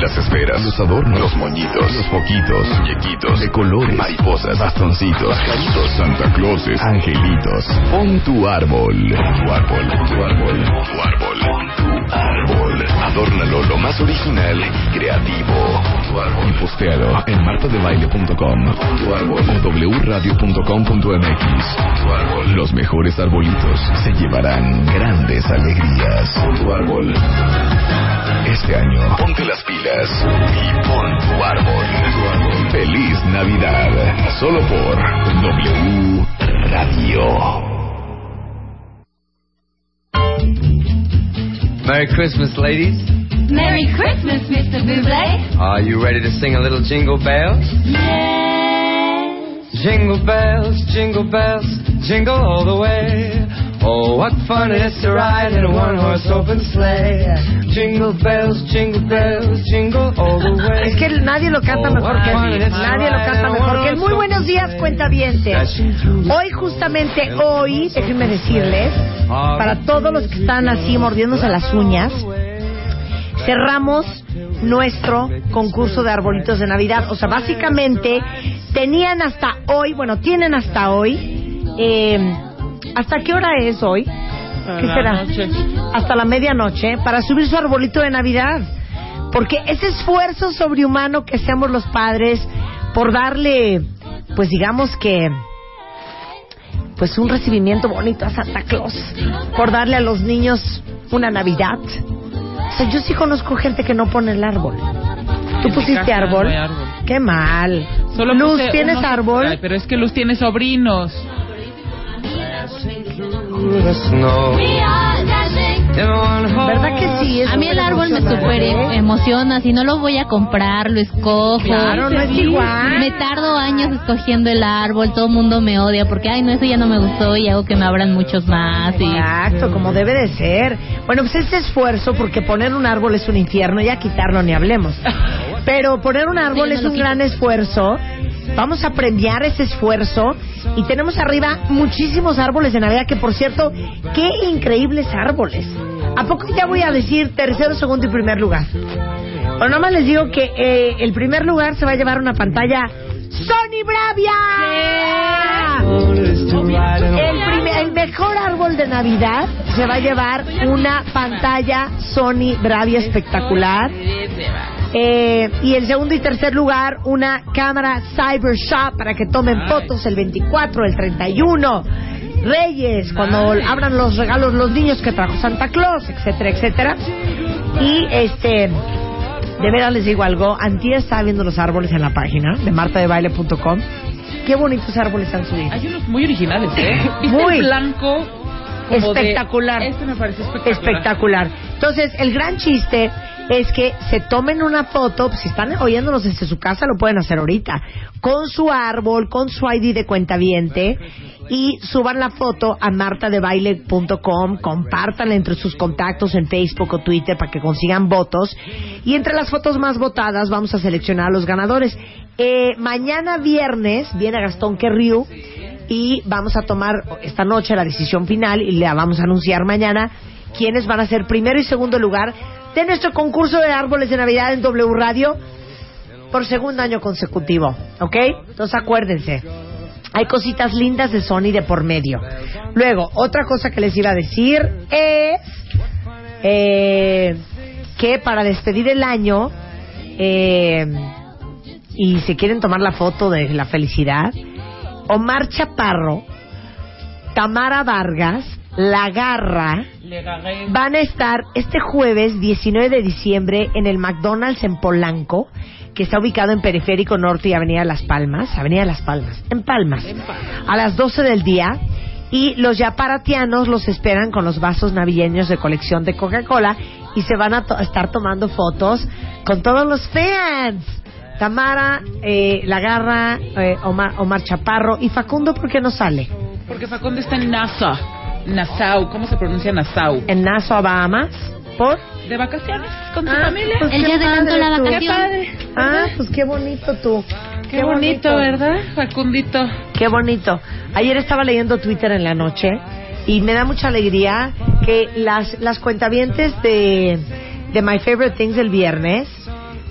Las esferas, los adornos, los moñitos, los foquitos, muñequitos, de colores, mariposas, bastoncitos, pajaritos, Santa Clauses, angelitos. Pon tu árbol. Pon tu árbol, pon tu árbol, pon tu árbol, pon tu árbol. Adórnalo lo más original y creativo. Tu árbol. Y postealo en martadebaile.com tu árbol o wradio.com.mx tu árbol. Los mejores arbolitos se llevarán grandes alegrías. Pon tu árbol. Este año, ponte las pilas y pon tu árbol. Feliz Navidad. Solo por W Radio. Merry Christmas, ladies. Merry Christmas, Mr. Buble. Are you ready to sing a little jingle bells? Yes. Jingle bells, jingle bells, jingle all the way. Oh, what fun it is to ride in a one-horse open sleigh. Jingle bells, jingle bells, jingle all the way. Es que nadie lo canta mejor que él. Nadie lo canta mejor que él. Muy buenos días, cuentavientes. Hoy, justamente hoy, déjenme decirles, para todos los que están así mordiéndose las uñas, cerramos nuestro concurso de arbolitos de Navidad. O sea, básicamente tenían hasta hoy, bueno, tienen hasta hoy. eh, ¿Hasta qué hora es hoy? ¿Qué será? Hasta la medianoche para subir su arbolito de Navidad. Porque ese esfuerzo sobrehumano que hacemos los padres por darle, pues digamos que, pues un recibimiento bonito a Santa Claus, por darle a los niños una Navidad. O sea, yo sí conozco gente que no pone el árbol. ¿Tú En pusiste casa no árbol? árbol. Qué mal. Solo Luz, ¿tienes árbol? Ay, pero es que Luz tiene sobrinos. ¿Verdad que sí? Es A mí el árbol me super ¿eh? emociona, si no lo voy a comprar, lo escojo. Claro, no es igual. Me tardo años escogiendo el árbol, todo el mundo me odia porque, ay, no, eso ya no me gustó y hago que me abran muchos más. Y... Exacto, como debe de ser. Bueno, pues este esfuerzo, porque poner un árbol es un infierno, ya quitarlo ni hablemos. Pero poner un árbol Sí, no es un quito. gran esfuerzo. Vamos a premiar ese esfuerzo y tenemos arriba muchísimos árboles de Navidad que, por cierto, qué increíbles árboles. ¿A poco ya voy a decir tercero, segundo y primer lugar? Bueno, nada más les digo que eh, el primer lugar se va a llevar una pantalla Sony Bravia. El, primer- el mejor árbol de Navidad se va a llevar una pantalla Sony Bravia espectacular. Eh, y el segundo y tercer lugar, una cámara Cybershot para que tomen fotos el 24, el 31. Reyes, cuando abran los regalos los niños que trajo Santa Claus, etcétera, etcétera. Y este, de veras les digo algo, Antier estaba viendo los árboles en la página de martadebaile.com. Qué bonitos árboles han subido. Hay unos muy originales, ¿eh? ¿Viste Muy. el blanco? como de- Espectacular. Este me parece espectacular. Espectacular. Entonces, el gran chiste es que se tomen una foto, pues, si están oyéndonos desde su casa, lo pueden hacer ahorita, con su árbol, con su ID de cuentaviente, y suban la foto a martadebaile.com, compártanla entre sus contactos en Facebook o Twitter para que consigan votos, y entre las fotos más votadas vamos a seleccionar a los ganadores. Eh, mañana viernes viene Gastón Querriu, y vamos a tomar esta noche la decisión final y la vamos a anunciar mañana quiénes van a ser primero y segundo lugar de nuestro concurso de árboles de Navidad en W Radio por segundo año consecutivo, ¿ok? Entonces acuérdense, hay cositas lindas de Sony de por medio. Luego, otra cosa que les iba a decir es eh, que para despedir el año eh, y si quieren tomar la foto de la felicidad, Omar Chaparro, Tamara Vargas, La Garra, van a estar este jueves 19 de diciembre en el McDonald's en Polanco, que está ubicado en Periférico Norte y Avenida Las Palmas, Avenida Las Palmas, en Palmas, a las 12 del día. Y los yaparatianos los esperan con los vasos navideños de colección de Coca-Cola y se van a to- estar tomando fotos con todos los fans. Tamara, eh, La Garra, eh, Omar, Omar Chaparro y Facundo, ¿por qué no sale? Porque Facundo está en Nassau. Nassau, ¿cómo se pronuncia Nassau? En Nassau, Bahamas. ¿Por? De vacaciones con tu Ah, familia. pues Él ya adelantó la tú. vacación. Qué padre. Ah, pues qué bonito tú. Qué, bonito, ¿verdad, Facundito? Qué bonito. Ayer estaba leyendo Twitter en la noche y me da mucha alegría que las, las cuentavientes de, de My Favorite Things del viernes,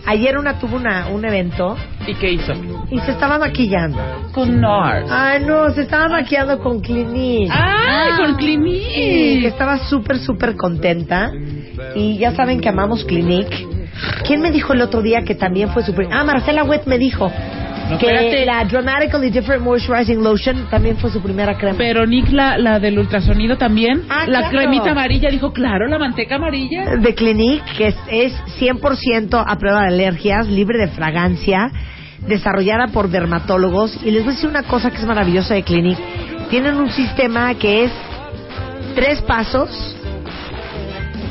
ayer una tuvo una, un evento ¿Y qué hizo? y se estaba maquillando. Con NARS. Ay, no, se estaba maquillando con Clinique. ¡Ay, Ah. con Sí, que Clinique! estaba súper, súper contenta. Y ya saben que amamos Clinique. ¿Quién me dijo el otro día que también fue súper... Ah, Marcela Wet me dijo No, que espérate. la Dramatically Different Moisturizing Lotion también fue su primera crema. Pero Nick, la, la del ultrasonido también. Ah, la claro. cremita amarilla, dijo, claro, la manteca amarilla. de Clinique, que es, es 100% a prueba de alergias, libre de fragancia, desarrollada por dermatólogos. Y les voy a decir una cosa que es maravillosa de Clinique. Tienen un sistema que es tres pasos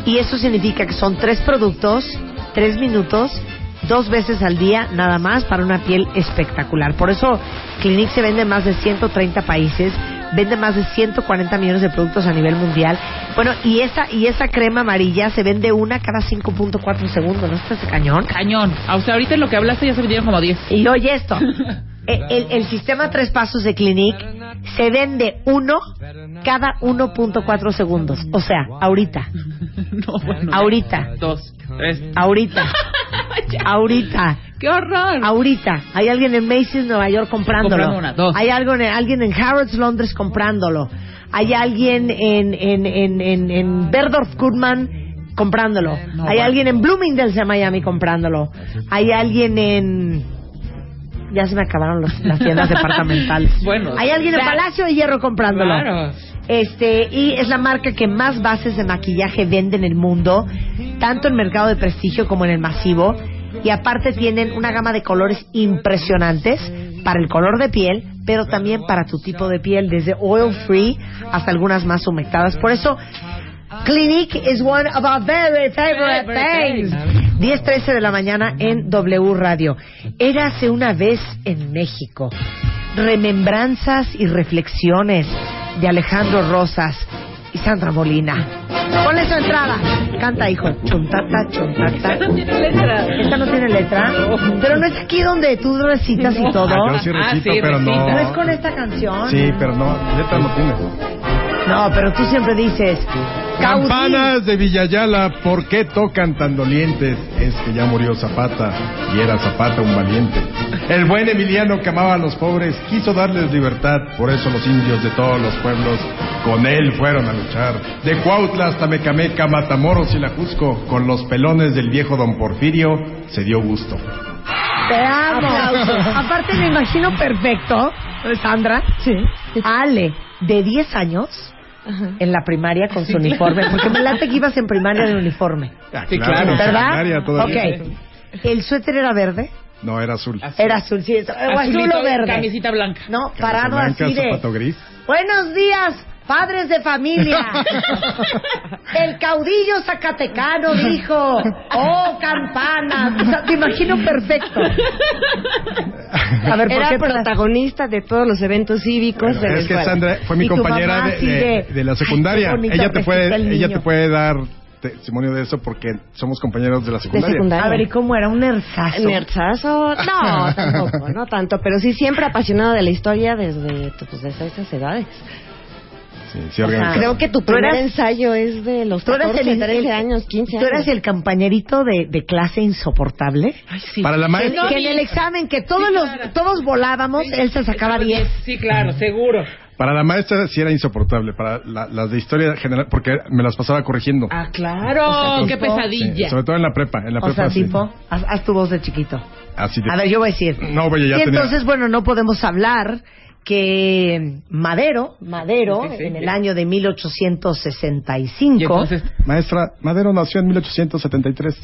y eso significa que son tres productos, tres minutos, dos veces al día nada más para una piel espectacular. Por eso Clinique se vende en más de 130 países, vende más de 140 millones de productos a nivel mundial. Bueno, y esa y esa crema amarilla se vende una cada 5.4 segundos, ¿no está ese cañón? Cañón. O sea, ahorita en lo que hablaste ya se vendieron como 10. Y oye esto, el, el- el sistema tres pasos de Clinique se vende uno cada 1.4 segundos. O sea, ahorita, no, bueno. ahorita, Dos, tres. ahorita, ahorita. ¡Qué horror! Ahorita, hay alguien en Macy's Nueva York comprándolo. Comprando una, dos. Hay algo en, alguien en Harrods Londres comprándolo. Hay alguien en en en en, en Berdorf Goodman comprándolo. No, hay bueno. alguien en Bloomingdale's de Miami comprándolo. Hay alguien en ya se me acabaron los- las tiendas departamentales. Bueno, hay alguien en Palacio de Hierro comprándolo. Claro. Este, y es la marca que más bases de maquillaje vende en el mundo, tanto en mercado de prestigio como en el masivo. Y aparte tienen una gama de colores impresionantes para el color de piel, pero también para tu tipo de piel, desde oil free hasta algunas más humectadas. Por eso, Clinique is one of our very favorite things. 10.13 de la mañana en W Radio. Érase una vez en México. Remembranzas y reflexiones de Alejandro Rosas y Sandra Molina. Ponle su entrada. Canta, hijo. Chuntata, chuntata. No tiene letra. Esta no tiene letra. Pero no es aquí donde tú recitas y todo. Ah, yo sí Ah, recito, sí, pero recita. ¿No es no. con esta canción? Sí, pero no, letra no tiene. No, pero tú siempre dices... Campanas de Villayala, ¿por qué tocan tan dolientes? Es que ya murió Zapata y era Zapata un valiente. El buen Emiliano que amaba a los pobres quiso darles libertad, por eso los indios de todos los pueblos con él fueron a luchar. De Cuautla hasta Mecameca, Matamoros y la Cusco, con los pelones del viejo don Porfirio se dio gusto. Te amo. Aparte me imagino perfecto, Sandra, Ale, de 10 años, en la primaria con su uniforme, porque me late que ibas en primaria de uniforme, Sí, claro. ¿verdad? todavía. Ok. ¿El suéter era verde? No, era azul. Era azul, sí, o azul o verde. Camisita blanca. No, Camisa parado blanca, así de... zapato gris. Buenos días, padres de familia. El caudillo zacatecano dijo, oh, campanas. O sea, te imagino perfecto. A ver, ¿por Era qué protagonista de todos los eventos cívicos Bueno, de la es que escuela. Sandra fue mi compañera de, de- la "Ay, secundaria. ella te puede, el ella niño". te puede dar testimonio de eso porque somos compañeros de la De secundaria. secundaria. A ver, ¿y cómo era? Un nerzazo. Nerzazo, no, tampoco, no tanto, pero sí siempre apasionado de la historia desde, pues, desde esas edades. Sí, sí, O sea, creo que tu Tú primer eras- ensayo es de los Tú eras 14, el, 13 el- años, 15 ¿Tú años. eras el compañerito de, de clase insoportable? Ay, sí. Para la Que, maestra, que en el examen que todos Sí, los claro. todos volábamos, él se sacaba 10. Sí, claro, seguro. para la maestra sí era insoportable. Para la- las de historia general, porque me las pasaba corrigiendo. Ah, claro. qué Sí, pesadilla. sobre todo en la prepa. En la O prepa sea, sí. tipo, haz, haz tu voz de chiquito. Así de- A ver, yo voy a decir. No, oye, ya y tenía- entonces, bueno, no podemos hablar que Madero, Madero, Sí, sí, sí, en el año de 1865, Y entonces, Maestra, Madero nació en 1873.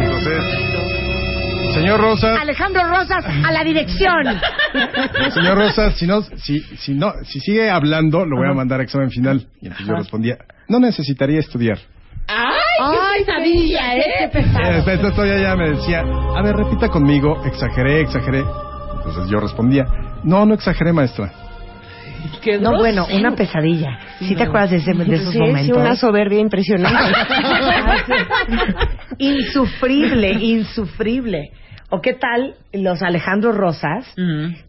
Entonces, señor Rosas, Alejandro Rosas a la dirección. señor Rosas, si no, si, si no, si sigue hablando, lo voy a mandar a examen final. Y entonces yo respondía, no necesitaría estudiar. ¡ay, Ay, qué pesadilla, qué eh! pesado. Eh, Entonces todavía ya me decía, a ver, repita conmigo, exageré, exageré. Entonces yo respondía, no, no exageré, maestra. No, bueno, una pesadilla. ¿Sí te acuerdas de, ese, de esos Sí, momentos? sí, una soberbia impresionante. insufrible, insufrible. ¿O qué tal los Alejandro Rosas,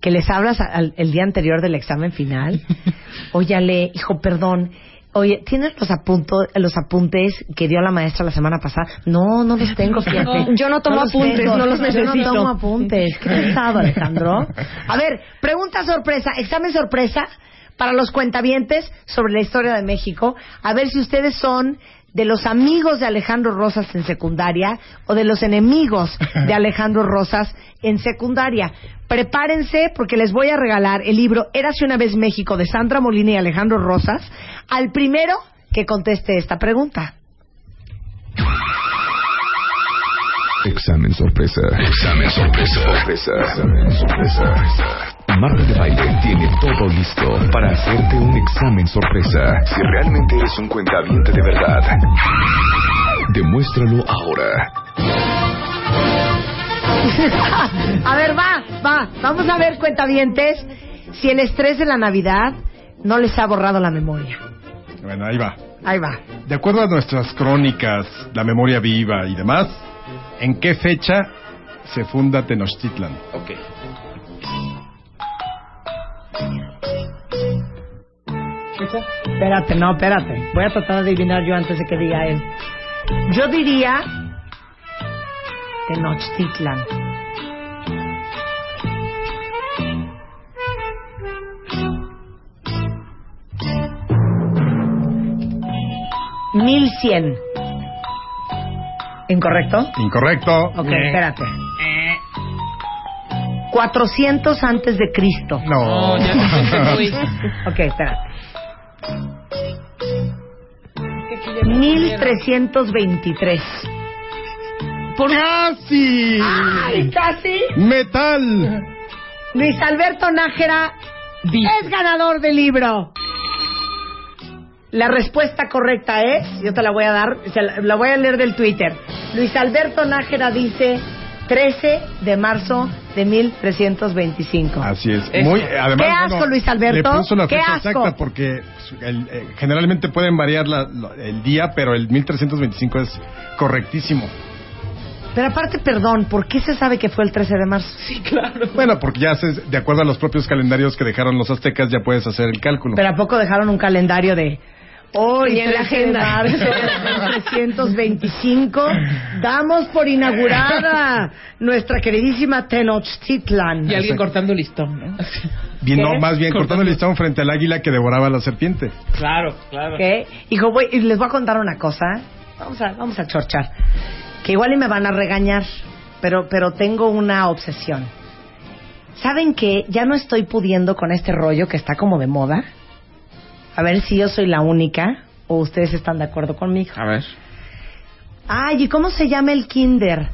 que les hablas al- el día anterior del examen final? Óyale, hijo, perdón. Oye, ¿tienes los, apunto, los apuntes que dio la maestra la semana pasada? No, no los tengo, fíjate. No, yo no tomo apuntes, tengo. no los Yo necesito. no tomo apuntes. Qué pesado, Alejandro. A ver, pregunta sorpresa, examen sorpresa para los cuentavientes sobre la historia de México. A ver si ustedes son de los amigos de Alejandro Rosas en secundaria o de los enemigos de Alejandro Rosas en secundaria. Prepárense porque les voy a regalar el libro Érase una vez México de Sandra Molina y Alejandro Rosas al primero que conteste esta pregunta. Examen sorpresa. Examen sorpresa. Sorpresa. Examen sorpresa. Marta de Baile tiene todo listo para hacerte un examen sorpresa. Si realmente eres un cuentaviente de verdad, demuéstralo ahora. a ver, va, va. Vamos a ver, cuentavientes, si el estrés de la Navidad no les ha borrado la memoria. Bueno, ahí va. Ahí va. De acuerdo a nuestras crónicas, la memoria viva y demás, ¿en qué fecha se funda Tenochtitlan? Ok. Espérate, no, espérate. Voy a tratar de adivinar yo antes de que diga él. Yo diría Tenochtitlan. Mil cien. ¿Incorrecto? Incorrecto. Ok, espérate. 400 antes de Cristo. No. No, ya no. Ok, espérate. 1323. ¡Casi! ¡Ay, casi! ¡Metal! Luis Alberto Nájera es ganador del libro. La respuesta correcta es, yo te la voy a dar, se la, la voy a leer del Twitter. Luis Alberto Nájera dice 13 de marzo de 1325. Así es. Eso. Muy, además, Qué asco, bueno, Luis Alberto. Le puso la Qué fecha asco. exacta porque el- eh, generalmente pueden variar la- el día, pero el 1325 es correctísimo. Pero aparte, perdón, ¿por qué se sabe que fue el 13 de marzo? Sí, claro. Bueno, porque ya se- de acuerdo a los propios calendarios que dejaron los aztecas, ya puedes hacer el cálculo. Pero ¿a poco dejaron un calendario de hoy, en la 13 de agenda. marzo de 325, damos por inaugurada nuestra queridísima Tenochtitlan. Y alguien cortando listón, ¿no? Bien, no, más bien cortando Cortando. el listón frente al águila que devoraba a la serpiente. Claro, claro. ¿Qué? Hijo, voy, y les voy a contar una cosa. Vamos a, vamos a chorchar. Que igual y me van a regañar, pero, pero tengo una obsesión. ¿Saben que ya no estoy pudiendo con este rollo que está como de moda? A ver si yo soy la única o ustedes están de acuerdo conmigo. A ver. Ay, ¿y cómo se llama el kinder?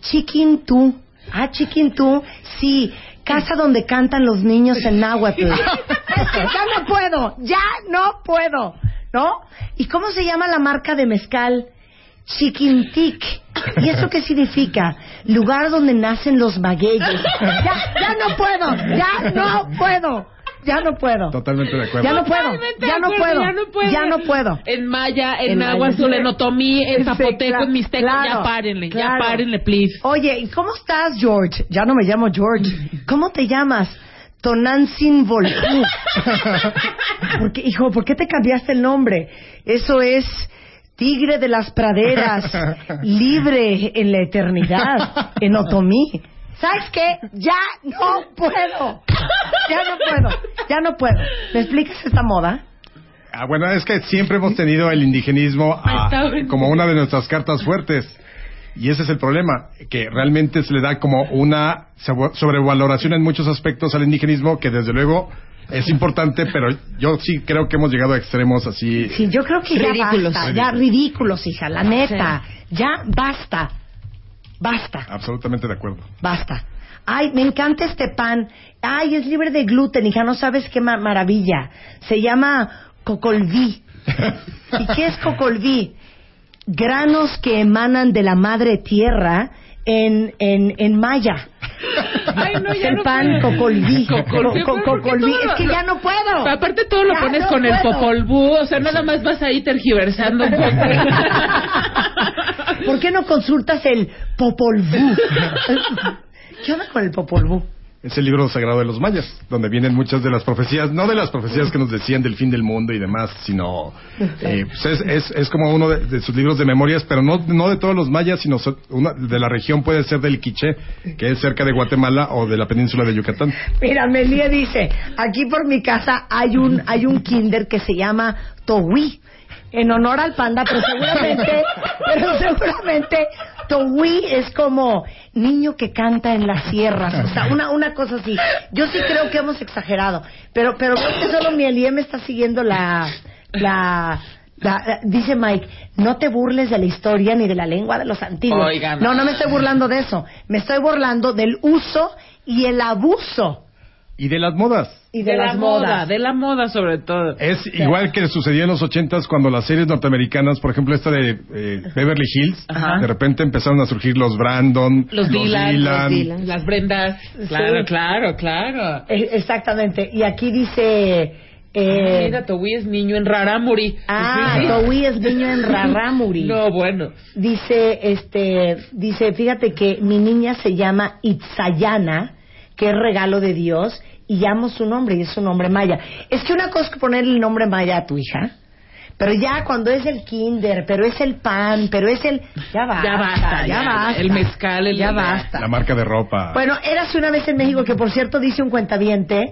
Chiquintú. Ah, Chiquintú. Sí, casa donde cantan los niños en náhuatl. ya no puedo, ya no puedo, ¿no? ¿Y cómo se llama la marca de mezcal? Chiquintic. ¿Y eso qué significa? Lugar donde nacen los magueyes. Ya, ya no puedo, ya no puedo, ya no puedo. Totalmente de acuerdo. Ya no puedo, ya no puedo, ya no puedo. ya no puedo. En maya, en, En náhuatl, maya. en otomí, en zapoteco, claro, en mixteco. claro, ya párenle, claro. ya párenle, please. Oye, ¿y cómo estás, George? Ya no me llamo George. ¿Cómo te llamas? Tonantzin Volcú. Porque, hijo, ¿por qué te cambiaste el nombre? Eso es Tigre de las Praderas, libre en la eternidad, en Otomí. ¿Sabes qué? Ya no puedo. Ya no puedo. Ya no puedo. ¿Me explicas esta moda? Ah, bueno, es que siempre hemos tenido el indigenismo ah, como una de nuestras cartas fuertes. Y ese es el problema, que realmente se le da como una sobre- sobrevaloración en muchos aspectos al indigenismo, que desde luego es importante, pero yo sí creo que hemos llegado a extremos así. Sí, yo creo que ya Ridículos. basta. Ya ridículos, hija, la neta. Ya basta. Basta. Absolutamente de acuerdo. Basta. Ay, me encanta este pan. Ay, es libre de gluten, hija, no sabes qué ma- maravilla. Se llama cocolví. ¿Y qué es cocolví? Granos que emanan de la madre tierra en, en, en maya. Ay, no, ya el no pan cocolví. Cocolví, Co- co- ¿por qué cocolví. todo lo- Es que ya no puedo. Aparte todo lo Ya pones no con el puedo. popolvú, o sea, nada más vas ahí tergiversando un poco. ¿Por qué no consultas el Popol Vuh? ¿Qué onda con el Popol Vuh? Es el libro sagrado de los mayas, donde vienen muchas de las profecías, no de las profecías que nos decían del fin del mundo y demás, sino eh, pues es, es, es como uno de, de sus libros de memorias, pero no, no de todos los mayas, sino una, de la región puede ser del Quiché, que es cerca de Guatemala o de la península de Yucatán. Mira, Melie dice, aquí por mi casa hay un, hay un kinder que se llama Towi, en honor al panda, pero seguramente, pero seguramente Towi es como niño que canta en las sierras, o sea, una, una cosa así. Yo sí creo que hemos exagerado, pero, pero creo que solo mi Elie me está siguiendo la, la, la- la- dice Mike, no te burles de la historia ni de la lengua de los antiguos. Oigan. No, no me estoy burlando de eso. Me estoy burlando del uso y el abuso Y de las modas. Y de, de la las moda, modas. de la moda sobre todo. Es igual que sucedía en los ochentas cuando las series norteamericanas, por ejemplo esta de eh, Beverly Hills, Ajá. de repente empezaron a surgir los Brandon, Los Dylan, Dylan. los Dylan. Las Brendas. Claro, Sí. claro, claro. Eh, Exactamente. Y aquí dice... eh, Mira, Towi es niño en Raramuri. ah, Sí. Towi es niño en Raramuri. No, bueno. Dice, este, dice, fíjate que mi niña se llama Itzayana, que es regalo de Dios, y llamo su nombre, y es su nombre maya. Es que una cosa es que ponerle el nombre maya a tu hija, pero ya cuando es el kinder, pero es el pan, pero es el... Ya basta, Ya basta, ya, ya. basta. El mezcal, el- Ya basta. La marca de ropa. Bueno, érase una vez en México que, por cierto, dice un cuentaviente,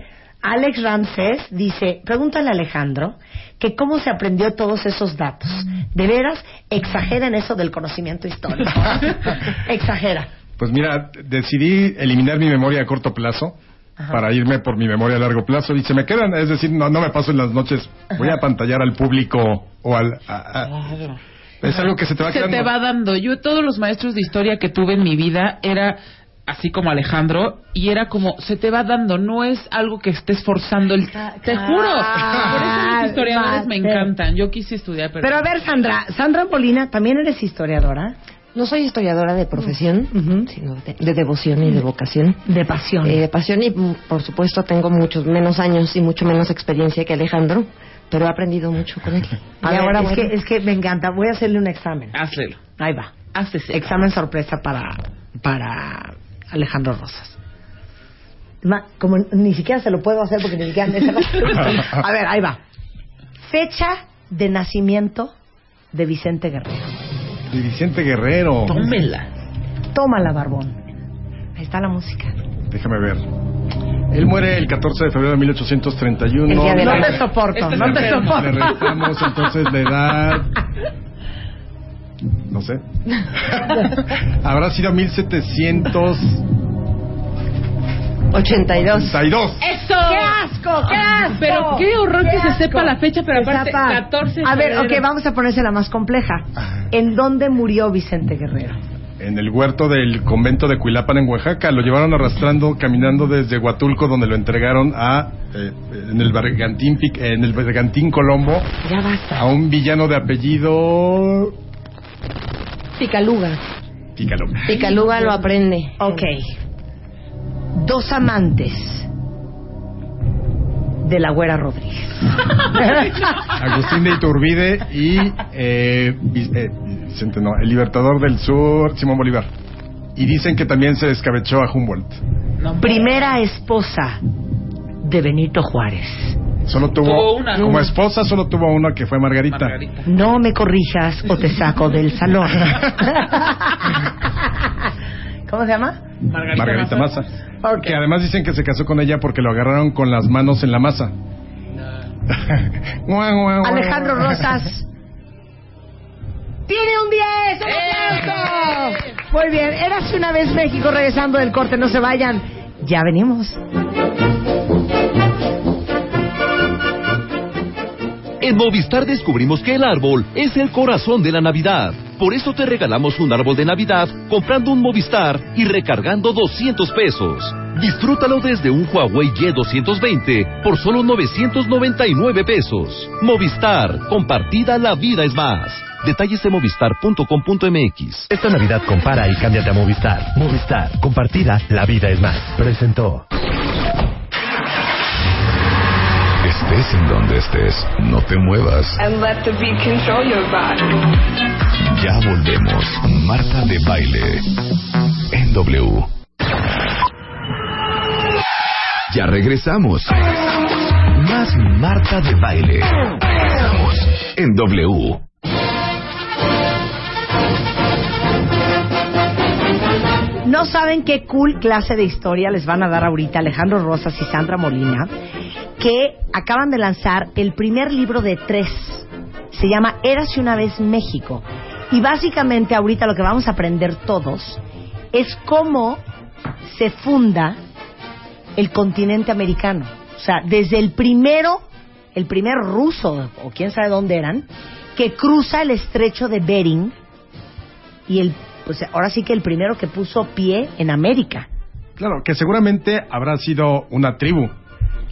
Alex Ramsés, dice, pregúntale a Alejandro que cómo se aprendió todos esos datos. De veras, exagera en eso del conocimiento histórico. exagera. Pues mira, decidí eliminar mi memoria a corto plazo Ajá. para irme por mi memoria a largo plazo y se me quedan, es decir, no, no me paso en las noches, voy a pantallar al público o al... a- a- es algo que se te va Se quedando. te va dando. Yo todos los maestros de historia que tuve en mi vida era así como Alejandro y era como se te va dando, no es algo que estés forzando el te juro. Por eso los historiadores me encantan. Yo quise estudiar pero, Pero a ver, Sandra, Sandra Molina, ¿también eres historiadora? No soy historiadora de profesión, Ujú. sino de, de devoción y de vocación. De pasión. Eh, de pasión y, mm, por supuesto, tengo muchos menos años y mucho menos experiencia que Alejandro, pero he aprendido mucho con él. A y ver, ahora, es, bueno, que, es que me encanta. Voy a hacerle un examen. hazlo. Ahí va. Hácese. Examen sorpresa para, para Alejandro Rosas. Ma- Como ni siquiera se lo puedo hacer porque ni siquiera me. A ver, ahí va. Fecha de nacimiento de Vicente Guerrero. De Vicente Guerrero. Tómela. Tómala, Barbón. Ahí está la música. Déjame ver. Él muere el 14 de febrero de 1831. El día de No la- te soporto, Este no te enfermo. Le soporto. restamos entonces la edad. No sé. Habrá sido 1732. 82. ¡Eso! ¡Qué asco! ¡Qué asco! Pero qué horror que se sepa la fecha, pero Se aparte, sepa. 14 de A ver, febrero. ok, vamos a ponérsela más compleja. ¿En dónde murió Vicente Guerrero? En el huerto del convento de Cuilapan en Oaxaca. Lo llevaron arrastrando, caminando desde Huatulco, donde lo entregaron a eh, en el Bergantín, Pic- en el Bergantín Colombo, Ya basta. a un villano de apellido Picaluga. Pícalo. Picaluga lo aprende. Ok. Dos amantes de la Güera Rodríguez. Agustín de Iturbide y eh, eh, Vicente, no, el Libertador del Sur, Simón Bolívar. Y dicen que también se descabechó a Humboldt. No, Primera esposa de Benito Juárez. Solo tuvo, Tuvo una. como esposa, solo tuvo una que fue Margarita. Margarita. No me corrijas o te saco del salón. ¿Cómo se llama? Margarita, Margarita Massa. Massa. Ok. Que además dicen que se casó con ella porque lo agarraron con las manos en la masa. Alejandro. Rosas. ¡Tiene un 10! ¡Un aplauso! Muy bien, eras una vez México regresando del corte, no se vayan. Ya venimos. En Movistar descubrimos que el árbol es el corazón de la Navidad. Por eso te regalamos un árbol de Navidad comprando un Movistar y recargando 200 pesos. Disfrútalo desde un Huawei Y220 por solo 999 pesos. Movistar, compartida la vida es más. Detalles en movistar.com.mx. Esta Navidad compara y cámbiate a Movistar. Movistar. Compartida, la vida es más. Presentó. Estés en donde estés, no te muevas. And let the beat control your body. Ya volvemos. Marta de baile. En W. Ya regresamos. Más Marta de baile. Regresamos. En W. No saben qué cool clase de historia les van a dar ahorita Alejandro Rosas y Sandra Molina, que acaban de lanzar el primer libro de tres. Se llama Érase una vez México. Y básicamente ahorita lo que vamos a aprender todos es cómo se funda el continente americano. O sea, desde el primero, el primer ruso, o quién sabe dónde eran, que cruza el estrecho de Bering y el, pues ahora sí que el primero que puso pie en América. Claro, que seguramente habrá sido una tribu.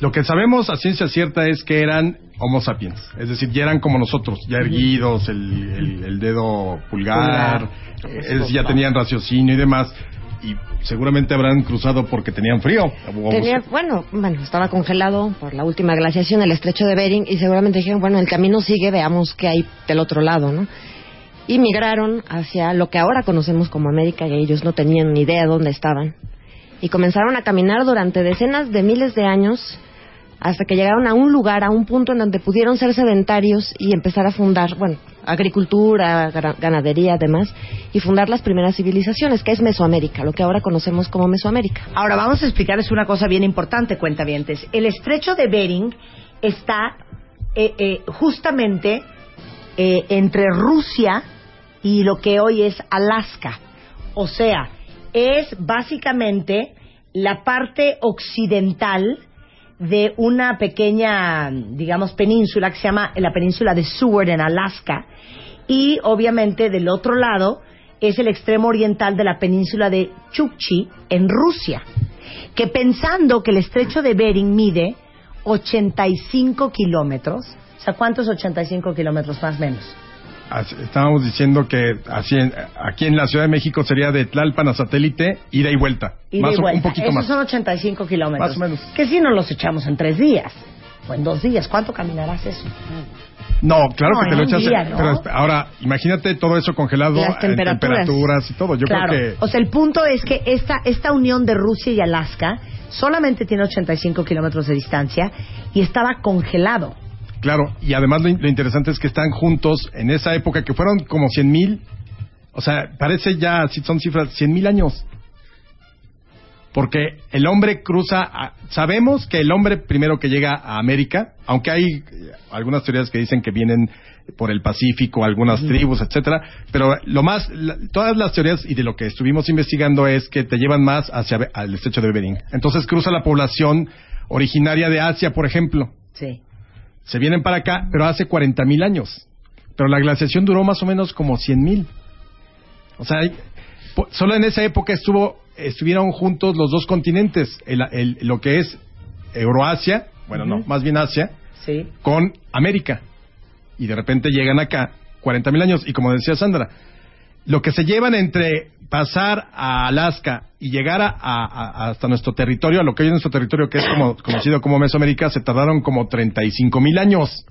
Lo que sabemos a ciencia cierta es que eran Homo sapiens, es decir, ya eran como nosotros, ya erguidos, el, el- el dedo pulgar, es ya tenían raciocinio y demás, y seguramente habrán cruzado porque tenían frío. Tenía, bueno, bueno, estaba congelado por la última glaciación, el estrecho de Bering, y seguramente dijeron, bueno, el camino sigue, veamos qué hay del otro lado, ¿no? Y migraron hacia lo que ahora conocemos como América, y ellos no tenían ni idea dónde estaban. Y comenzaron a caminar durante decenas de miles de años hasta que llegaron a un lugar, a un punto en donde pudieron ser sedentarios y empezar a fundar, bueno, agricultura, ganadería, además, y fundar las primeras civilizaciones, que es Mesoamérica, lo que ahora conocemos como Mesoamérica. Ahora vamos a explicarles una cosa bien importante, cuentavientes. El estrecho de Bering está eh, eh, justamente eh, entre Rusia y lo que hoy es Alaska. O sea, es básicamente la parte occidental de una pequeña, digamos, península que se llama la península de Seward en Alaska. Y obviamente del otro lado es el extremo oriental de la península de Chukchi en Rusia. Que pensando que el estrecho de Bering mide 85 kilómetros, o sea, ¿cuántos 85 kilómetros más o menos? Estábamos diciendo que así en- aquí en la Ciudad de México sería de Tlalpan a satélite, ida y vuelta. Ida más y o- vuelta. un poquito Esos más. son 85 kilómetros. Más o menos. Que si no los echamos en tres días o en dos días. ¿Cuánto caminarás eso? No, claro No, que te lo echas. día, ¿no? pero ahora, imagínate todo eso congelado Las en temperaturas. temperaturas y todo. Yo claro. creo que O sea, el punto es que esta, esta unión de Rusia y Alaska solamente tiene 85 kilómetros de distancia y estaba congelado. Claro, y además lo, in- lo interesante es que están juntos en esa época que fueron como 100 mil, o sea, parece ya, si son cifras, 100 mil años. Porque el hombre cruza, a- sabemos que el hombre primero que llega a América, aunque hay eh, algunas teorías que dicen que vienen por el Pacífico, algunas tribus, etcétera, pero lo más, la- todas las teorías y de lo que estuvimos investigando es que te llevan más hacia al estrecho de Bering. Entonces cruza la población originaria de Asia, por ejemplo Sí. Se vienen para acá, pero hace 40 mil años. Pero la glaciación duró más o menos como 100 mil. O sea, solo en esa época estuvo, estuvieron juntos los dos continentes, el- el- lo que es Euroasia, bueno, no, más bien Asia, Sí. con América. Y de repente llegan acá 40 mil años. Y como decía Sandra, lo que se llevan entre pasar a Alaska y llegar a, a- a- hasta nuestro territorio, a lo que hoy es nuestro territorio, que es como, conocido como Mesoamérica, se tardaron como 35 mil años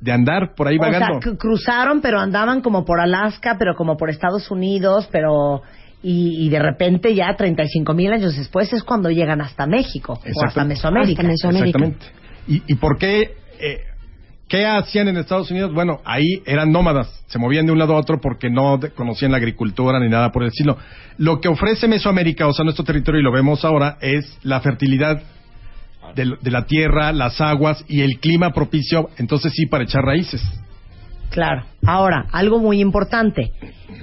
de andar por ahí O sea, vagando. cru- cruzaron, pero andaban como por Alaska, pero como por Estados Unidos, pero... Y, y de repente ya 35 mil años después es cuando llegan hasta México o hasta. Mesoamérica. Exactamente. ¿Y, y por qué? eh, ¿Qué hacían en Estados Unidos? Bueno, ahí eran nómadas, se movían de un lado a otro porque no conocían la agricultura ni nada por el estilo. Lo que ofrece Mesoamérica, o sea, nuestro territorio, y lo vemos ahora, es la fertilidad de la tierra, las aguas y el clima propicio, entonces sí, para echar raíces. Claro. Ahora, algo muy importante.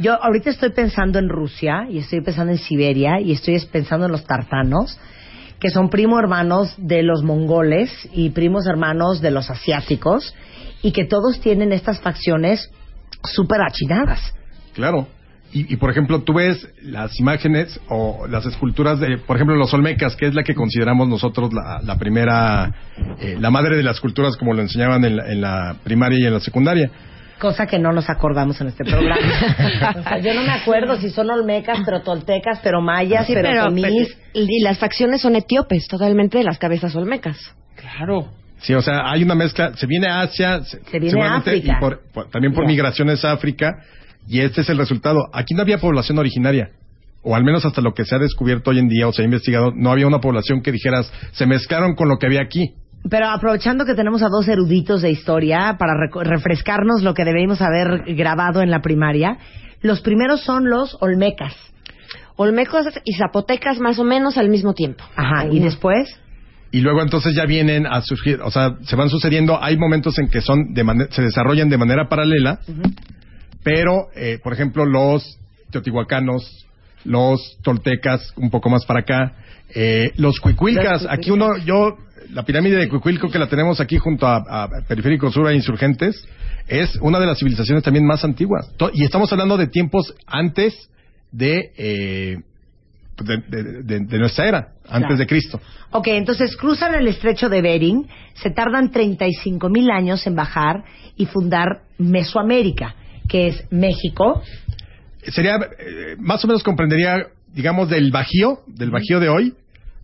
Yo ahorita estoy pensando en Rusia y estoy pensando en Siberia y estoy pensando en los tartanos, que son primo hermanos de los mongoles y primos hermanos de los asiáticos y que todos tienen estas facciones súper achinadas. Claro. Y, por ejemplo, tú ves las imágenes o las esculturas de, por ejemplo, los Olmecas, que es la que consideramos nosotros la, la primera, eh, la madre de las culturas, como lo enseñaban en la, en la primaria y en la secundaria. Cosa que no nos acordamos en este programa. O sea, yo no me acuerdo si son olmecas, pero toltecas, pero mayas, Sí, pero, pero, y las facciones son etíopes, totalmente de las cabezas olmecas. Claro. Sí, o sea, hay una mezcla. Se viene Asia, se, viene África. y por- por- también por migraciones a África, y este es el resultado. Aquí no había población originaria, o al menos hasta lo que se ha descubierto hoy en día o se ha investigado, no había una población que dijeras, se mezclaron con lo que había aquí. Pero aprovechando que tenemos a dos eruditos de historia para reco- refrescarnos lo que debemos haber grabado en la primaria, los primeros son los olmecas. Olmecos y zapotecas más o menos al mismo tiempo. Ajá, ¿y después? Y luego entonces ya vienen a surgir, o sea, se van sucediendo, hay momentos en que son de mane- se desarrollan de manera paralela, pero, eh, por ejemplo, los teotihuacanos, los toltecas, un poco más para acá, eh, los cuicuilcas, aquí uno, yo, la pirámide de Cuicuilco que la tenemos aquí junto a, a Periférico Sur a Insurgentes, es una de las civilizaciones también más antiguas. Y estamos hablando de tiempos antes de, eh, de, de- de- de nuestra era, antes Claro. de Cristo. Ok, entonces cruzan el estrecho de Bering, se tardan 35 mil años en bajar y fundar Mesoamérica, que es México, sería eh, más o menos comprendería digamos del bajío del bajío de hoy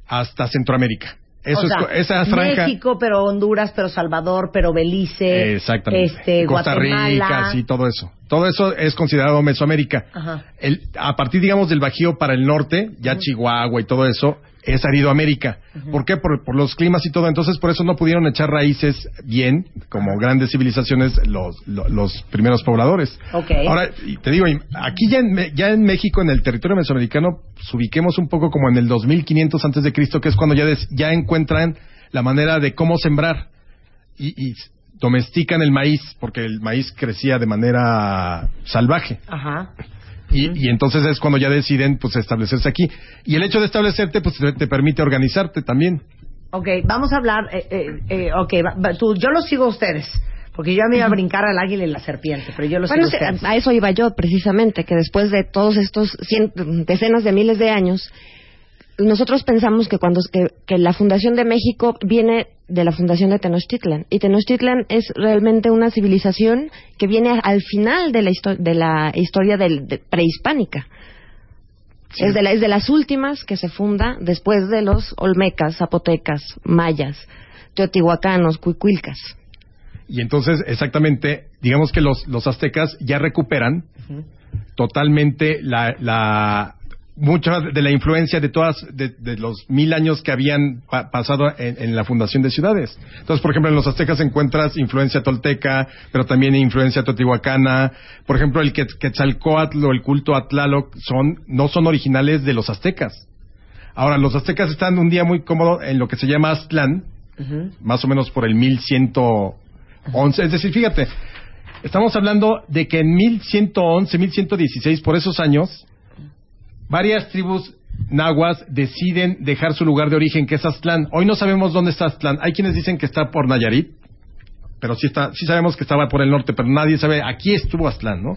hasta Centroamérica. Eso O sea, es esa franja México, pero Honduras, pero Salvador, pero Belice, exactamente. este, Costa Guatemala. Rica sí todo eso. Todo eso es considerado Mesoamérica. Ajá. El- a partir digamos del bajío para el norte ya Chihuahua y todo eso es Aridoamérica. ¿Por qué? Por, por los climas y todo. Entonces, por eso no pudieron echar raíces bien, como grandes civilizaciones, los, lo- los primeros pobladores. Ok. Ahora, te digo, aquí ya en, ya en México, en el territorio mesoamericano, pues, ubiquemos un poco como en el 2500 antes de Cristo, que es cuando ya, des- ya encuentran la manera de cómo sembrar y, y domestican el maíz, porque el maíz crecía de manera salvaje. Ajá. Y, y entonces es cuando ya deciden pues establecerse aquí. Y el hecho de establecerte pues te, te permite organizarte también. Ok, vamos a hablar. Eh, eh, eh, ok, va- tú, yo los sigo a ustedes. Porque yo me iba a brincar al águila y la serpiente, pero yo los Bueno, sigo a a eso iba yo precisamente, que después de todos estos cien- decenas de miles de años, nosotros pensamos que cuando que, que la fundación de México viene de la fundación de Tenochtitlan y Tenochtitlan es realmente una civilización que viene al final de la, histo- de la historia del- de- prehispánica. Es, de la- es de las últimas que se funda después de los olmecas, zapotecas, mayas, teotihuacanos, cuicuilcas. Y entonces exactamente, digamos que los, los aztecas ya recuperan totalmente la, la mucha de la influencia de todas de, de los mil años que habían pa- pasado en, en la fundación de ciudades. Entonces, por ejemplo, en los aztecas encuentras influencia tolteca, pero también influencia teotihuacana. Por ejemplo, el Quetz- Quetzalcóatl o el culto a Tlaloc son no son originales de los aztecas. Ahora, los aztecas están un día muy cómodo en lo que se llama Aztlán, más o menos por el 1111. Es decir, fíjate, estamos hablando de que en 1111, 1116, por esos años, varias tribus nahuas deciden dejar su lugar de origen, que es Aztlán. Hoy no sabemos dónde está Aztlán. Hay quienes dicen que está por Nayarit, pero sí, está, sí sabemos que estaba por el norte, pero nadie sabe. Aquí estuvo Aztlán, ¿no?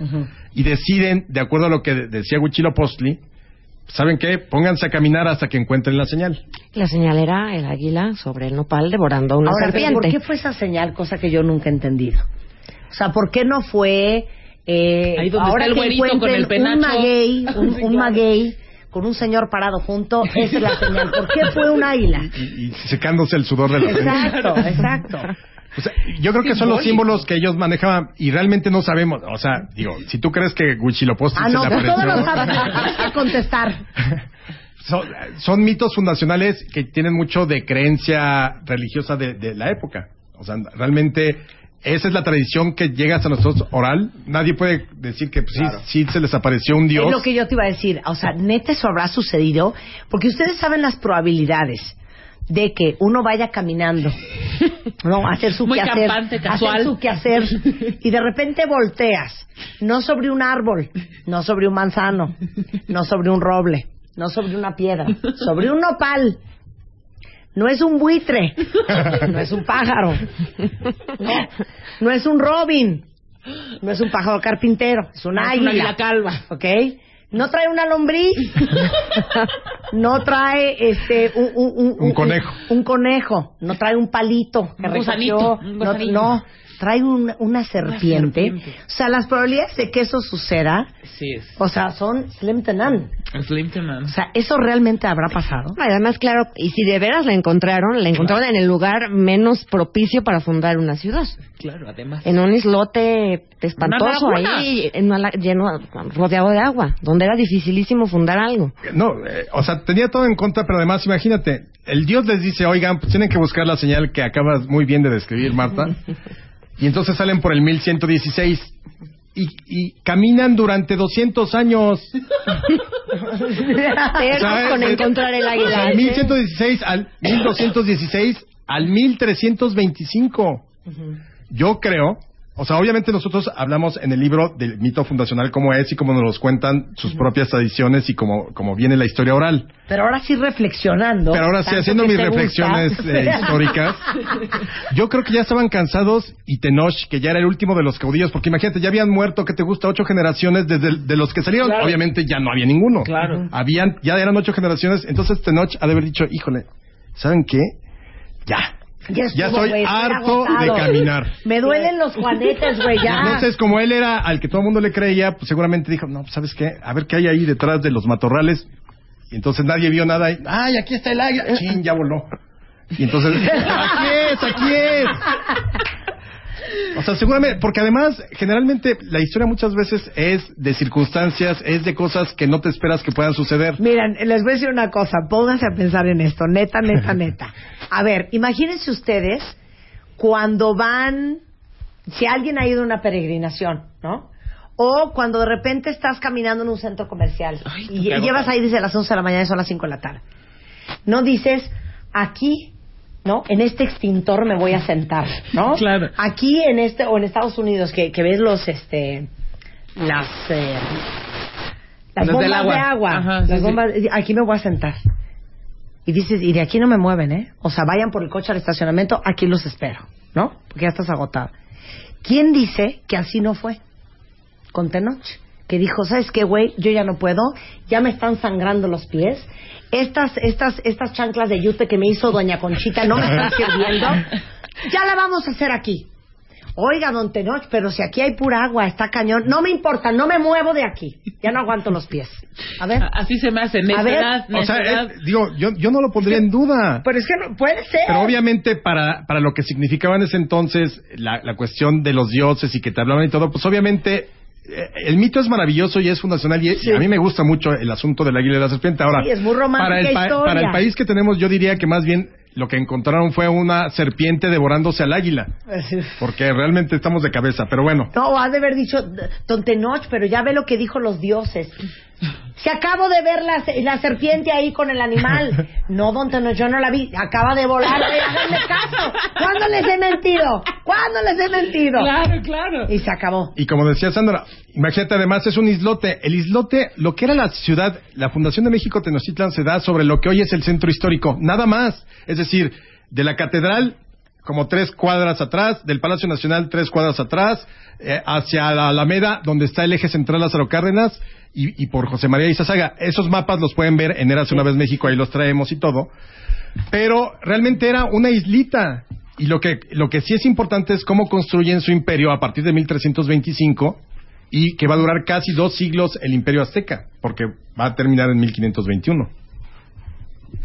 Y deciden, de acuerdo a lo que decía Huitzilopochtli, ¿saben qué? Pónganse a caminar hasta que encuentren la señal. La señal era el águila sobre el nopal devorando a una Ahora, serpiente. ¿por qué fue esa señal? Cosa que yo nunca he entendido. O sea, ¿por qué no fue... Eh, Ahí donde ahora está el que güerito con el penacho. un maguey, un, Sí, un maguey con un señor parado junto, esa es la señal. ¿Por qué fue un águila? Y, y secándose el sudor de la. Exacto, exacto. O sea, yo creo que son los símbolos que ellos manejaban y realmente no sabemos. O sea, digo, si tú crees que Huitzilopochtli Ah, se no, le pues apareció... todo lo sabes. Que contestar. son, son mitos fundacionales que tienen mucho de creencia religiosa de, de la época. O sea, realmente esa es la tradición que llega hasta nosotros oral. Nadie puede decir que pues, sí, sí se les apareció un dios. Es lo que yo te iba a decir. O sea, neta, eso habrá sucedido. Porque ustedes saben las probabilidades de que uno vaya caminando, ¿no? Hacer su Muy quehacer. campante, hacer su quehacer. Y de repente volteas. No sobre un árbol, no sobre un manzano, no sobre un roble, no sobre una piedra, sobre un nopal. No es un buitre, no es un pájaro, no, no es un robin, no es un pájaro carpintero, es un No es águila. una calva. ¿Ok? No trae una lombriz, no trae este un, un, Un conejo. un conejo, no trae un palito que Un no, gusanito. no, trae un- una, serpiente. serpiente. O sea, las probabilidades de que eso suceda, Sí, es. o sea, son slim to none. Slim to none. O sea, ¿eso realmente habrá pasado? Además, claro, y si de veras la encontraron, la encontraron en el lugar menos propicio para fundar una ciudad. Claro, además. En un islote espantoso ahí, en una lleno, rodeado de agua, donde era dificilísimo fundar algo. No, eh, o sea, tenía todo en contra, pero además, imagínate, el Dios les dice, oigan, pues tienen que buscar la señal que acabas muy bien de describir, Marta. Y entonces salen por el 1116 y, y caminan durante 200 años. Sea, con encontrar el o sea, águila. del 1116 al 1216 al 1325. Yo creo, o sea, obviamente nosotros hablamos en el libro del mito fundacional cómo es y cómo nos los cuentan sus propias tradiciones y cómo, cómo viene la historia oral. Pero ahora sí reflexionando. Pero ahora sí, haciendo mis reflexiones eh, históricas, yo creo que ya estaban cansados y Tenoch, que ya era el último de los caudillos, porque imagínate, ya habían muerto, que te gusta? Ocho generaciones desde el- de los que salieron. Claro. Obviamente ya no había ninguno. Claro. Habían, ya eran ocho generaciones. Entonces Tenoch ha de haber dicho, híjole, ¿saben qué? Ya. Ya, estoy harto de caminar. Me duelen los juanetes, güey, ya. Entonces, como él era al que todo el mundo le creía, pues seguramente dijo, no, pues, ¿sabes qué? A ver qué hay ahí detrás de los matorrales. Y entonces nadie vio nada. Y, ¡Ay, aquí está el águila! ¡Chin, ya voló! Y entonces, ¡aquí es, aquí es! O sea, seguramente, porque además, generalmente, la historia muchas veces es de circunstancias, es de cosas que no te esperas que puedan suceder. Miren, les voy a decir una cosa, pónganse a pensar en esto, neta, neta, neta. A ver, imagínense ustedes cuando van, si alguien ha ido a una peregrinación, ¿no? O cuando de repente estás caminando en un centro comercial Ay, y, llevas ahí desde las 11 de la mañana y son las 5 de la tarde. No dices, aquí, ¿no? En este extintor me voy a sentar, ¿no? Claro. Aquí en este, o en Estados Unidos, que, que ves los, este, las, eh, las bombas agua. de agua. Ajá, las sí, sí. bombas, aquí me voy a sentar. Y dices, y de aquí no me mueven, ¿eh? O sea, vayan por el coche al estacionamiento, aquí los espero, ¿no? Porque ya estás agotado. ¿Quién dice que así no fue? Con Tenoch. Que dijo, ¿sabes qué, güey? Yo ya no puedo, ya me están sangrando los pies. Estas, estas, estas chanclas de yute que me hizo Doña Conchita no me están sirviendo. Ya la vamos a hacer aquí. Oiga, don Tenoch, pero si aquí hay pura agua, está cañón. No me importa, no me muevo de aquí. Ya no aguanto los pies. A ver. Así se me hace. A ver, O sea, es- digo, yo, yo no lo pondría en duda. Pero es que no, puede ser. Pero obviamente para, para lo que significaba en ese entonces la, la cuestión de los dioses y que te hablaban y todo, pues obviamente el mito es maravilloso y es fundacional y, a mí me gusta mucho el asunto del águila y la serpiente. Ahora, Sí, es muy para, el para el país que tenemos yo diría que más bien lo que encontraron fue una serpiente devorándose al águila, porque realmente estamos de cabeza, pero bueno. No, ha de haber dicho Don Tenoch, pero ya ve lo que dijo los dioses. Se acabo de ver la, la serpiente ahí con el animal. No, Don Tenoch, yo no la vi. Acaba de volar. Oye, háganme caso. ¿Cuándo les he mentido? ¿Cuándo les he mentido? Claro, claro. Y se acabó. Y como decía Sandra, imagínate además es un islote. El islote, lo que era la ciudad, la Fundación de México Tenochtitlan se da sobre lo que hoy es el centro histórico, nada más. Es decir, de la catedral como tres cuadras atrás, del Palacio Nacional tres cuadras atrás, eh, hacia la Alameda, donde está el eje central Lázaro Cárdenas, y, por José María Izazaga. Esos mapas los pueden ver en Érase una vez México, ahí los traemos y todo. Pero realmente era una islita. Y lo que, lo que sí es importante es cómo construyen su imperio a partir de 1325 y que va a durar casi dos siglos el imperio azteca, porque va a terminar en 1521.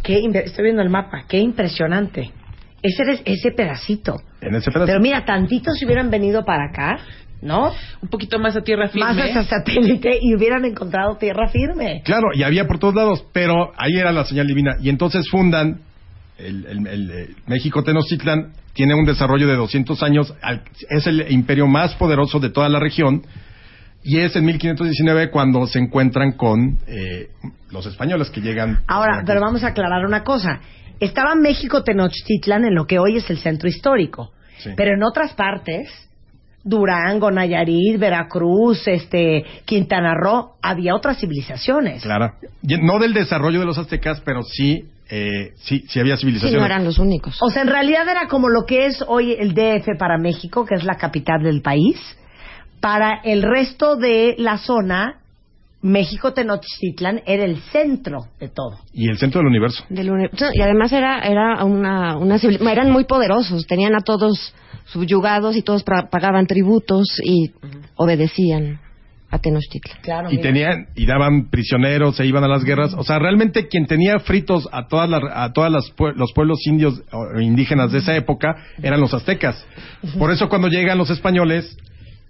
Qué Estoy viendo el mapa. Qué impresionante. Ese, eres- ese pedacito. En ese pedazo. Pero mira, tantitos si hubieran venido para acá, ¿no? Un poquito más a tierra firme. Más hacia satélite y hubieran encontrado tierra firme. Claro, y había por todos lados, pero ahí era la señal divina. Y entonces fundan el, el- el, eh, México Tenochtitlan, tiene un desarrollo de 200 años, al- es el imperio más poderoso de toda la región, y es en 1519 cuando se encuentran con eh, los españoles que llegan. Ahora, pero vamos a aclarar una cosa. Estaba México Tenochtitlan en lo que hoy es el centro histórico. Sí. Pero en otras partes, Durango, Nayarit, Veracruz, este, Quintana Roo, había otras civilizaciones. Claro. No del desarrollo de los aztecas, pero sí, eh, sí, sí había Sí, civilizaciones. no eran los únicos. O sea, en realidad era como lo que es hoy el DF para México, que es la capital del país. Para el resto de la zona, México Tenochtitlan era el centro de todo. Y el centro del universo. Del uni- y además era era una, una civil- eran muy poderosos, tenían a todos subyugados y todos pagaban tributos y obedecían a Tenochtitlan. Claro, y tenían y daban prisioneros se iban a las guerras. O sea realmente quien tenía fritos a todas las a todas las pue- los pueblos indios o indígenas de esa época eran los aztecas. Por eso cuando llegan los españoles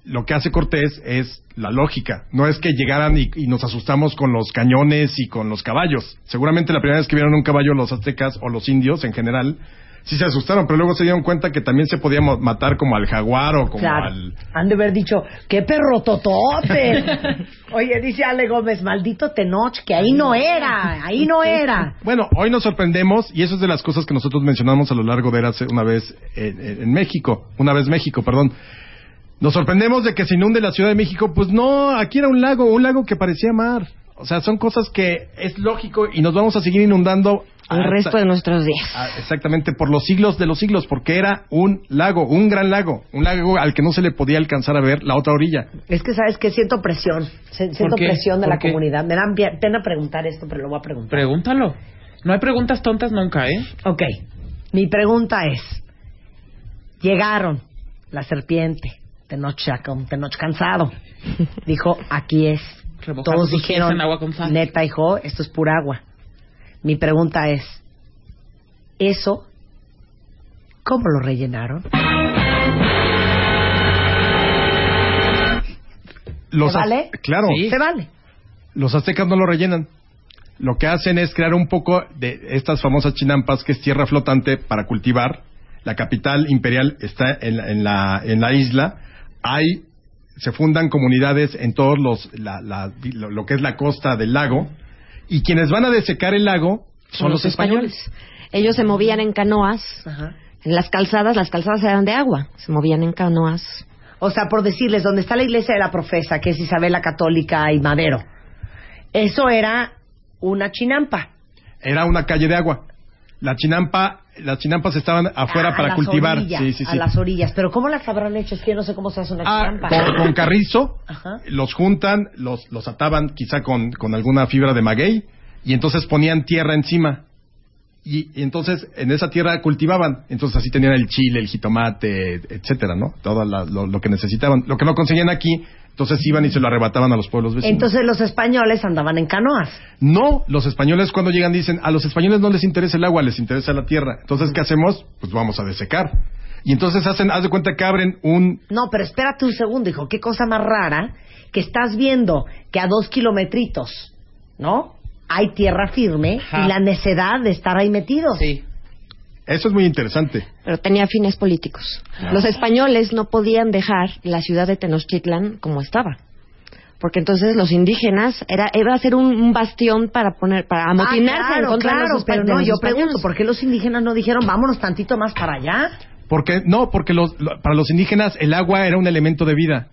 lo que hace Cortés es la lógica no es que llegaran y, y nos asustamos con los cañones y con los caballos seguramente la primera vez que vieron un caballo los aztecas o los indios en general sí se asustaron pero luego se dieron cuenta que también se podía matar como al jaguar o como Claro. al Han de haber dicho, ¡qué perro totote! Oye, dice Ale Gómez, maldito Tenoch, que ahí no era, ahí no era. Bueno, hoy nos sorprendemos y eso es de las cosas que nosotros mencionamos a lo largo de una vez en- en México, una vez México, perdón. Nos sorprendemos de que se inunde la Ciudad de México, pues no, aquí era un lago, un lago que parecía mar. O sea, son cosas que es lógico y nos vamos a seguir inundando El hasta- resto de nuestros días. Ah, exactamente, por los siglos de los siglos, porque era un lago, un gran lago, un lago al que no se le podía alcanzar a ver la otra orilla. Es que, ¿sabes que Siento presión, siento presión de ¿Por la qué? comunidad. Me dan pena preguntar esto, pero lo voy a preguntar. Pregúntalo. No hay preguntas tontas nunca, ¿eh? Ok, mi pregunta es, llegaron la serpiente, Tenoch, Tenoch cansado, dijo, aquí es. Todos dijeron, en agua con sal. neta, hijo, esto es pura agua. Mi pregunta es, ¿eso cómo lo rellenaron? Los ¿Se vale? Claro. ¿Se vale? Los aztecas no lo rellenan. Lo que hacen es crear un poco de estas famosas chinampas, que es tierra flotante para cultivar. La capital imperial está en la, en la, en la isla. Hay, se fundan comunidades en todos los, la, la- lo, lo que es la costa del lago. Y quienes van a desecar el lago son, los españoles. Ellos se movían en canoas. En las calzadas, las calzadas eran de agua. Se movían en canoas. O sea, por decirles, donde está la iglesia de la profesa, que es Isabel la Católica y Madero, eso era una chinampa. Era una calle de agua. La chinampa, las chinampas estaban afuera A para cultivar. orillas, Sí, sí, A las orillas. Pero ¿cómo las habrán hecho? Es que yo no sé cómo se hace una Ah, chinampa. con, con carrizo, Ajá. los juntan, los, los ataban quizá con, con alguna fibra de maguey y entonces ponían tierra encima. Y, y entonces en esa tierra cultivaban. Entonces así tenían el chile, el jitomate, etcétera, ¿no? Todo la- lo, lo que necesitaban. Lo que no conseguían aquí, entonces iban y se lo arrebataban a los pueblos vecinos. Entonces los españoles andaban en canoas. No, los españoles cuando llegan dicen, a los españoles no les interesa el agua, les interesa la tierra. Entonces, ¿qué hacemos? Pues vamos a desecar. Y entonces hacen, haz de cuenta que abren un... No, pero espérate un segundo, hijo. Qué cosa más rara que estás viendo que a dos kilometritos, ¿no? Hay tierra firme Ajá. y la necedad de estar ahí metidos. Sí. Eso es muy interesante. Pero tenía fines políticos. Los españoles no podían dejar la ciudad de Tenochtitlan como estaba. Porque entonces los indígenas era iba a ser un, un bastión para poner para amotinarse Ah, claro, contra claro, los pero no, yo pregunto, ¿por qué los indígenas no dijeron vámonos tantito más para allá? Porque no, porque los, lo- para los indígenas el agua era un elemento de vida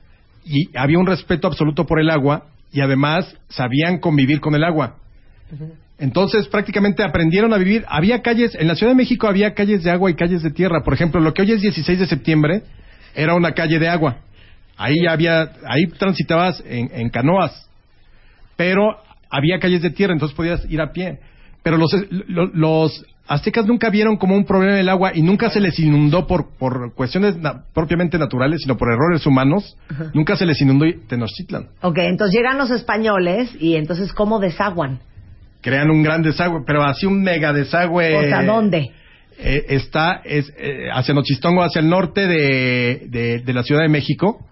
y había un respeto absoluto por el agua y además sabían convivir con el agua. Entonces prácticamente aprendieron a vivir. Había calles, en la Ciudad de México había calles de agua y calles de tierra. Por ejemplo, lo que hoy es 16 de septiembre era una calle de agua. Ahí había, ahí transitabas en, en canoas, pero había calles de tierra, entonces podías ir a pie. Pero los, lo- los aztecas nunca vieron como un problema el agua y nunca se les inundó por, por cuestiones na- propiamente naturales, sino por errores humanos. Nunca se les inundó Tenochtitlan. Ok, entonces llegan los españoles y entonces ¿cómo desaguan? Crean un gran desagüe, pero así un mega desagüe. O sea, ¿dónde? Eh, está es, eh, hacia Nochistongo, hacia el norte de, de, de la Ciudad de México.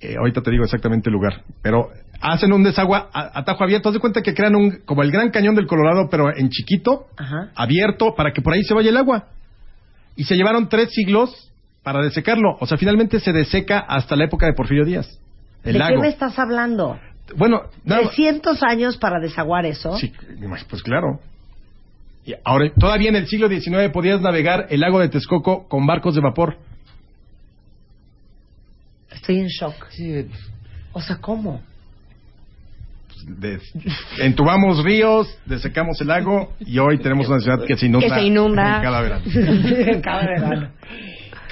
Eh, ahorita te digo exactamente el lugar. Pero hacen un desagüe a, a tajo abierto. Haz de cuenta que crean un, como el Gran Cañón del Colorado, pero en chiquito, Ajá. abierto, para que por ahí se vaya el agua. Y se llevaron tres siglos para desecarlo. O sea, finalmente se deseca hasta la época de Porfirio Díaz. El ¿De lago. qué me estás hablando? Bueno, nada- 300 años para desaguar eso. Sí, pues claro. Y ahora, todavía en el siglo XIX podías navegar el lago de Texcoco con barcos de vapor. Estoy en shock. O sea, ¿cómo? De- entubamos ríos, desecamos el lago y hoy tenemos una ciudad que se inunda, Que se inunda. cada verano. Cada verano.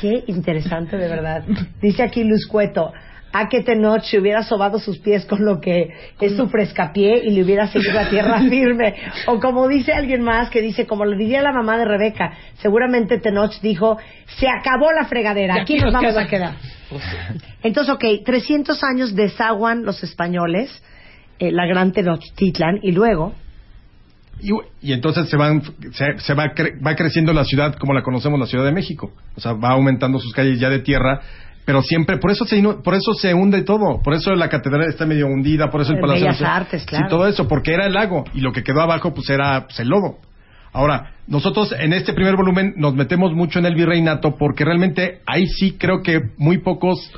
Qué interesante, de verdad. Dice aquí Luz Cueto. A que Tenoch se hubiera sobado sus pies con lo que es su frescapié y le hubiera seguido la tierra firme. O como dice alguien más que dice, como le diría la mamá de Rebeca, seguramente Tenoch dijo, se acabó la fregadera, aquí, nos vamos queda". a quedar. Entonces, ok, 300 años desaguan los españoles, eh, la gran Tenochtitlan, y luego... Y, y entonces se van se, se va cre- va creciendo la ciudad como la conocemos la Ciudad de México o sea va aumentando sus calles ya de tierra pero siempre por eso se por eso se hunde todo por eso la catedral está medio hundida por eso el palacio Bellas Artes, sí, claro. todo eso porque era el lago y lo que quedó abajo pues era pues, el lodo ahora nosotros en este primer volumen nos metemos mucho en el virreinato porque realmente ahí sí creo que muy pocos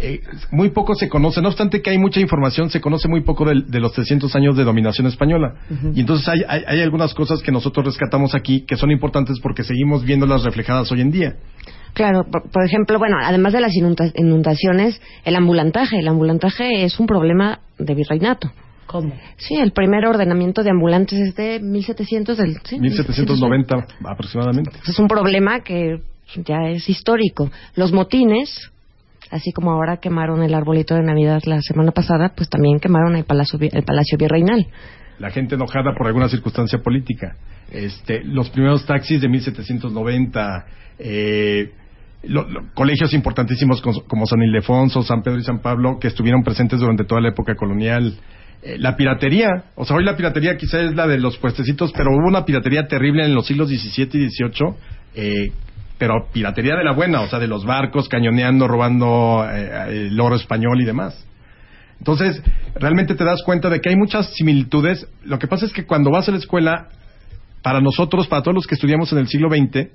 eh, muy poco se conoce, no obstante que hay mucha información, se conoce muy poco del- de, los 300 años de dominación española. Y entonces hay, hay, hay algunas cosas que nosotros rescatamos aquí que son importantes porque seguimos viéndolas reflejadas hoy en día. Claro, por, por ejemplo, bueno, además de las inunda- inundaciones, el ambulantaje. El ambulantaje es un problema de virreinato. ¿Cómo? Sí, el primer ordenamiento de ambulantes es de 1700 del... sí, 1790 aproximadamente. Es un problema que ya es histórico. Los motines, así como ahora quemaron el arbolito de Navidad la semana pasada, pues también quemaron el palacio, vi- el palacio virreinal. La gente enojada por alguna circunstancia política. Este, los primeros taxis de 1790, eh, lo- colegios importantísimos como, San Ildefonso, San Pedro y San Pablo, que estuvieron presentes durante toda la época colonial. Eh, la piratería, o sea, hoy la piratería quizá es la de los puestecitos, pero hubo una piratería terrible en los siglos XVII y XVIII, eh, pero piratería de la buena, o sea, de los barcos cañoneando, robando eh, el oro español y demás. Entonces, realmente te das cuenta de que hay muchas similitudes. Lo que pasa es que cuando vas a la escuela, para nosotros, para todos los que estudiamos en el siglo XX,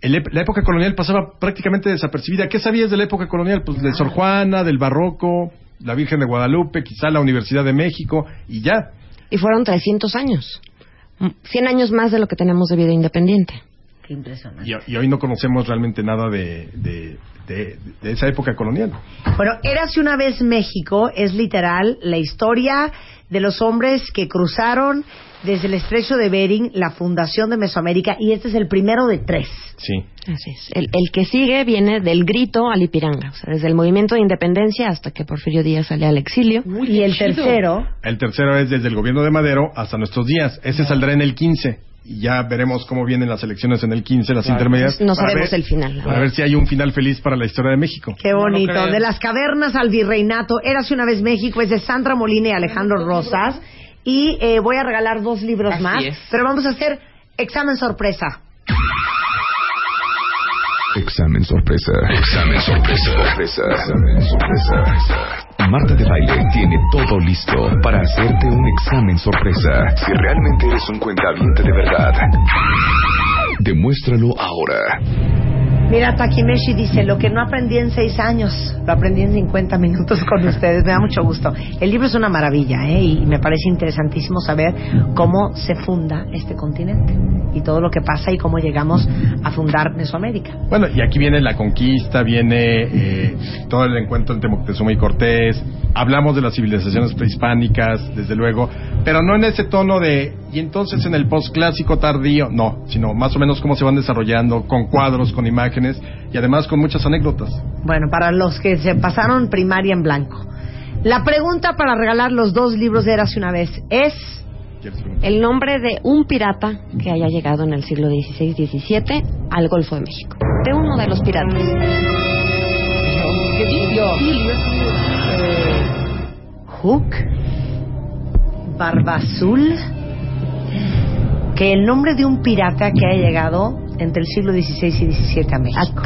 el la época colonial pasaba prácticamente desapercibida. ¿Qué sabías de la época colonial? Pues de Sor Juana, del Barroco, la Virgen de Guadalupe, quizá la Universidad de México, y ya. Y fueron 300 años. Mm, 100 años más de lo que tenemos de vida independiente. Qué impresionante. Y, y hoy no conocemos realmente nada de, de- de- de esa época colonial. Bueno, Érase una vez México es literal la historia de los hombres que cruzaron desde el estrecho de Bering la fundación de Mesoamérica y este es el primero de tres. Sí. Así es. El, el que sigue viene del grito al Ipiranga, o sea, desde el movimiento de independencia hasta que Porfirio Díaz sale al exilio. y el tercero, El tercero es desde el gobierno de Madero hasta nuestros días. Ese saldrá en el 15. Y ya veremos cómo vienen las elecciones en el 15, las Claro. intermedias. No para sabemos ver- el final, la Para ver si hay un final feliz para la historia de México. qué bonito, de las cavernas al virreinato, Érase una vez México es de Sandra Molina y Alejandro Rosas y eh, voy a regalar dos libros Así más, es. pero vamos a hacer examen sorpresa. Examen sorpresa. Examen sorpresa. sorpresa. Examen sorpresa. Marta de Baile tiene todo listo para hacerte un examen sorpresa. Si realmente eres un cuentaviente de verdad, demuéstralo ahora. Mira, Takimeshi dice, lo que no aprendí en seis años, lo aprendí en 50 minutos con ustedes. Me da mucho gusto. El libro es una maravilla, ¿eh? Y me parece interesantísimo saber cómo se funda este continente y todo lo que pasa y cómo llegamos a fundar Mesoamérica. Bueno, y aquí viene la conquista, viene eh, todo el encuentro entre Moctezuma y Cortés. Hablamos de las civilizaciones prehispánicas, desde luego, pero no en ese tono de, y entonces en el postclásico tardío, no, sino más o menos cómo se van desarrollando, con cuadros, con imágenes y además con muchas anécdotas. Bueno, para los que se pasaron primaria en blanco. La pregunta para regalar los dos libros de Érase una vez es... El nombre de un pirata que haya llegado en el siglo XVI-XVII al Golfo de México. De uno de los piratas. ¿Qué Hook, Barba Azul, que el nombre de un pirata que ha llegado entre el siglo XVI y XVII a México.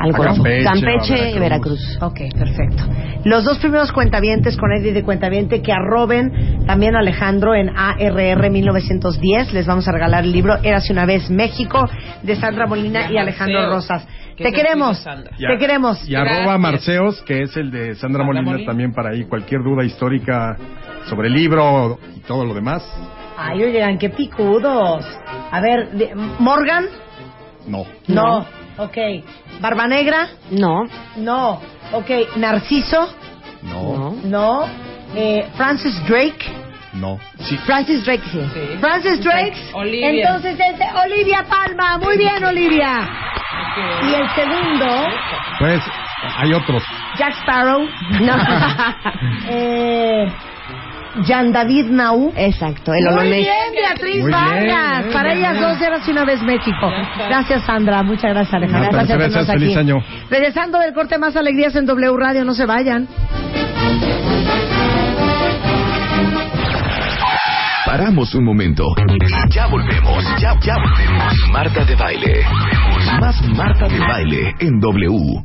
al Golfo. Campeche, Campeche y o Veracruz. Ok, perfecto. Los dos primeros cuentavientes con Eddie de Cuentaviente que arroben también a Alejandro en ARR 1910. Les vamos a regalar el libro Érase una vez México de Sandra Molina y Alejandro Rosas. Te queremos. Ya. te queremos. Y arroba Marceos, que es el de Sandra Sandra Molina, Molina. también para ahí cualquier duda histórica sobre el libro y todo lo demás. Ay, oigan, qué picudos. A ver, de- Morgan, No. no. Ok. Barba Negra, No. no. Ok. Narciso, No. no. Eh, Francis Drake, No. Sí. Francis Drake, sí. Francis Drake. Olivia. Entonces es de Olivia Palma. Muy bien, Olivia. Y el segundo, Pues hay otros. Jack Sparrow. No. eh, Jan David Nau. Exacto, el Muy olonés. bien, Beatriz Muy Vargas. bien, Para bien, ellas bien. dos eras una vez México. Gracias, Sandra. Muchas gracias, Alejandra. Gracias, por gracias, tenernos feliz aquí. año. Regresando del corte, más alegrías en W Radio. No se vayan. Paramos un momento. Ya volvemos, ya, ya volvemos. Marta de baile. Más Marta de baile en W.